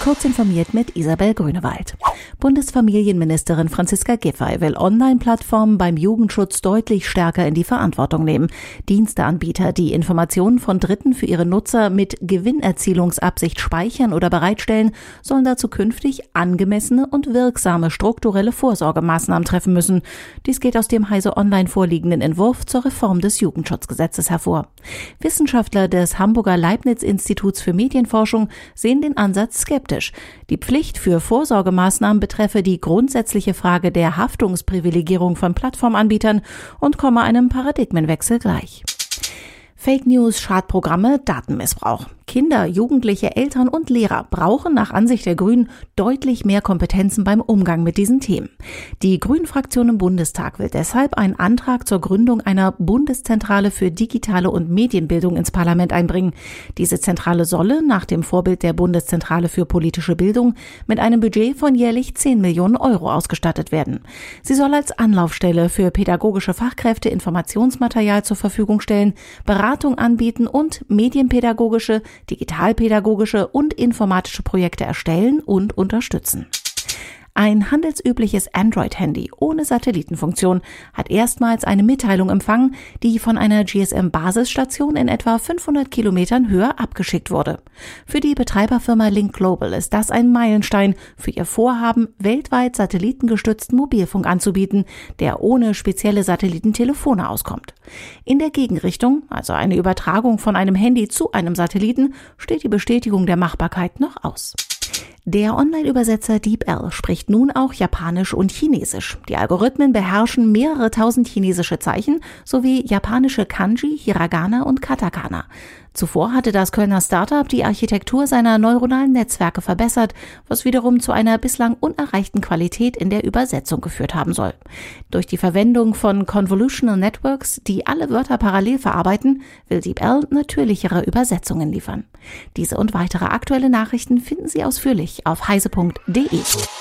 Kurz informiert mit Isabel Grünewald. Bundesfamilienministerin Franziska Giffey will Online-Plattformen beim Jugendschutz deutlich stärker in die Verantwortung nehmen. Diensteanbieter, die Informationen von Dritten für ihre Nutzer mit Gewinnerzielungsabsicht speichern oder bereitstellen, sollen dazu künftig angemessene und wirksame strukturelle Vorsorgemaßnahmen treffen müssen. Dies geht aus dem Heise Online vorliegenden Entwurf zur Reform des Jugendschutzgesetzes hervor. Wissenschaftler des Hamburger Leibniz-Instituts für Medienforschung sehen den Ansatz skeptisch. Die Pflicht für Vorsorgemaßnahmen betreffe die grundsätzliche Frage der Haftungsprivilegierung von Plattformanbietern und komme einem Paradigmenwechsel gleich. Fake News, Schadprogramme, Datenmissbrauch. Kinder, Jugendliche, Eltern und Lehrer brauchen nach Ansicht der Grünen deutlich mehr Kompetenzen beim Umgang mit diesen Themen. Die Grünen-Fraktion im Bundestag will deshalb einen Antrag zur Gründung einer Bundeszentrale für digitale und Medienbildung ins Parlament einbringen. Diese Zentrale solle nach dem Vorbild der Bundeszentrale für politische Bildung mit einem Budget von jährlich 10 Millionen Euro ausgestattet werden. Sie soll als Anlaufstelle für pädagogische Fachkräfte Informationsmaterial zur Verfügung stellen, Beratung anbieten und medienpädagogische, digitalpädagogische und informatische Projekte erstellen und unterstützen. Ein handelsübliches Android-Handy ohne Satellitenfunktion hat erstmals eine Mitteilung empfangen, die von einer GSM-Basisstation in etwa 500 Kilometern Höhe abgeschickt wurde. Für die Betreiberfirma Link Global ist das ein Meilenstein für ihr Vorhaben, weltweit satellitengestützten Mobilfunk anzubieten, der ohne spezielle Satellitentelefone auskommt. In der Gegenrichtung, also eine Übertragung von einem Handy zu einem Satelliten, steht die Bestätigung der Machbarkeit noch aus. Der Online-Übersetzer DeepL spricht nun auch Japanisch und Chinesisch. Die Algorithmen beherrschen mehrere tausend chinesische Zeichen sowie japanische Kanji, Hiragana und Katakana. Zuvor hatte das Kölner Startup die Architektur seiner neuronalen Netzwerke verbessert, was wiederum zu einer bislang unerreichten Qualität in der Übersetzung geführt haben soll. Durch die Verwendung von Convolutional Networks, die alle Wörter parallel verarbeiten, will DeepL natürlichere Übersetzungen liefern. Diese und weitere aktuelle Nachrichten finden Sie ausführlich auf heise.de.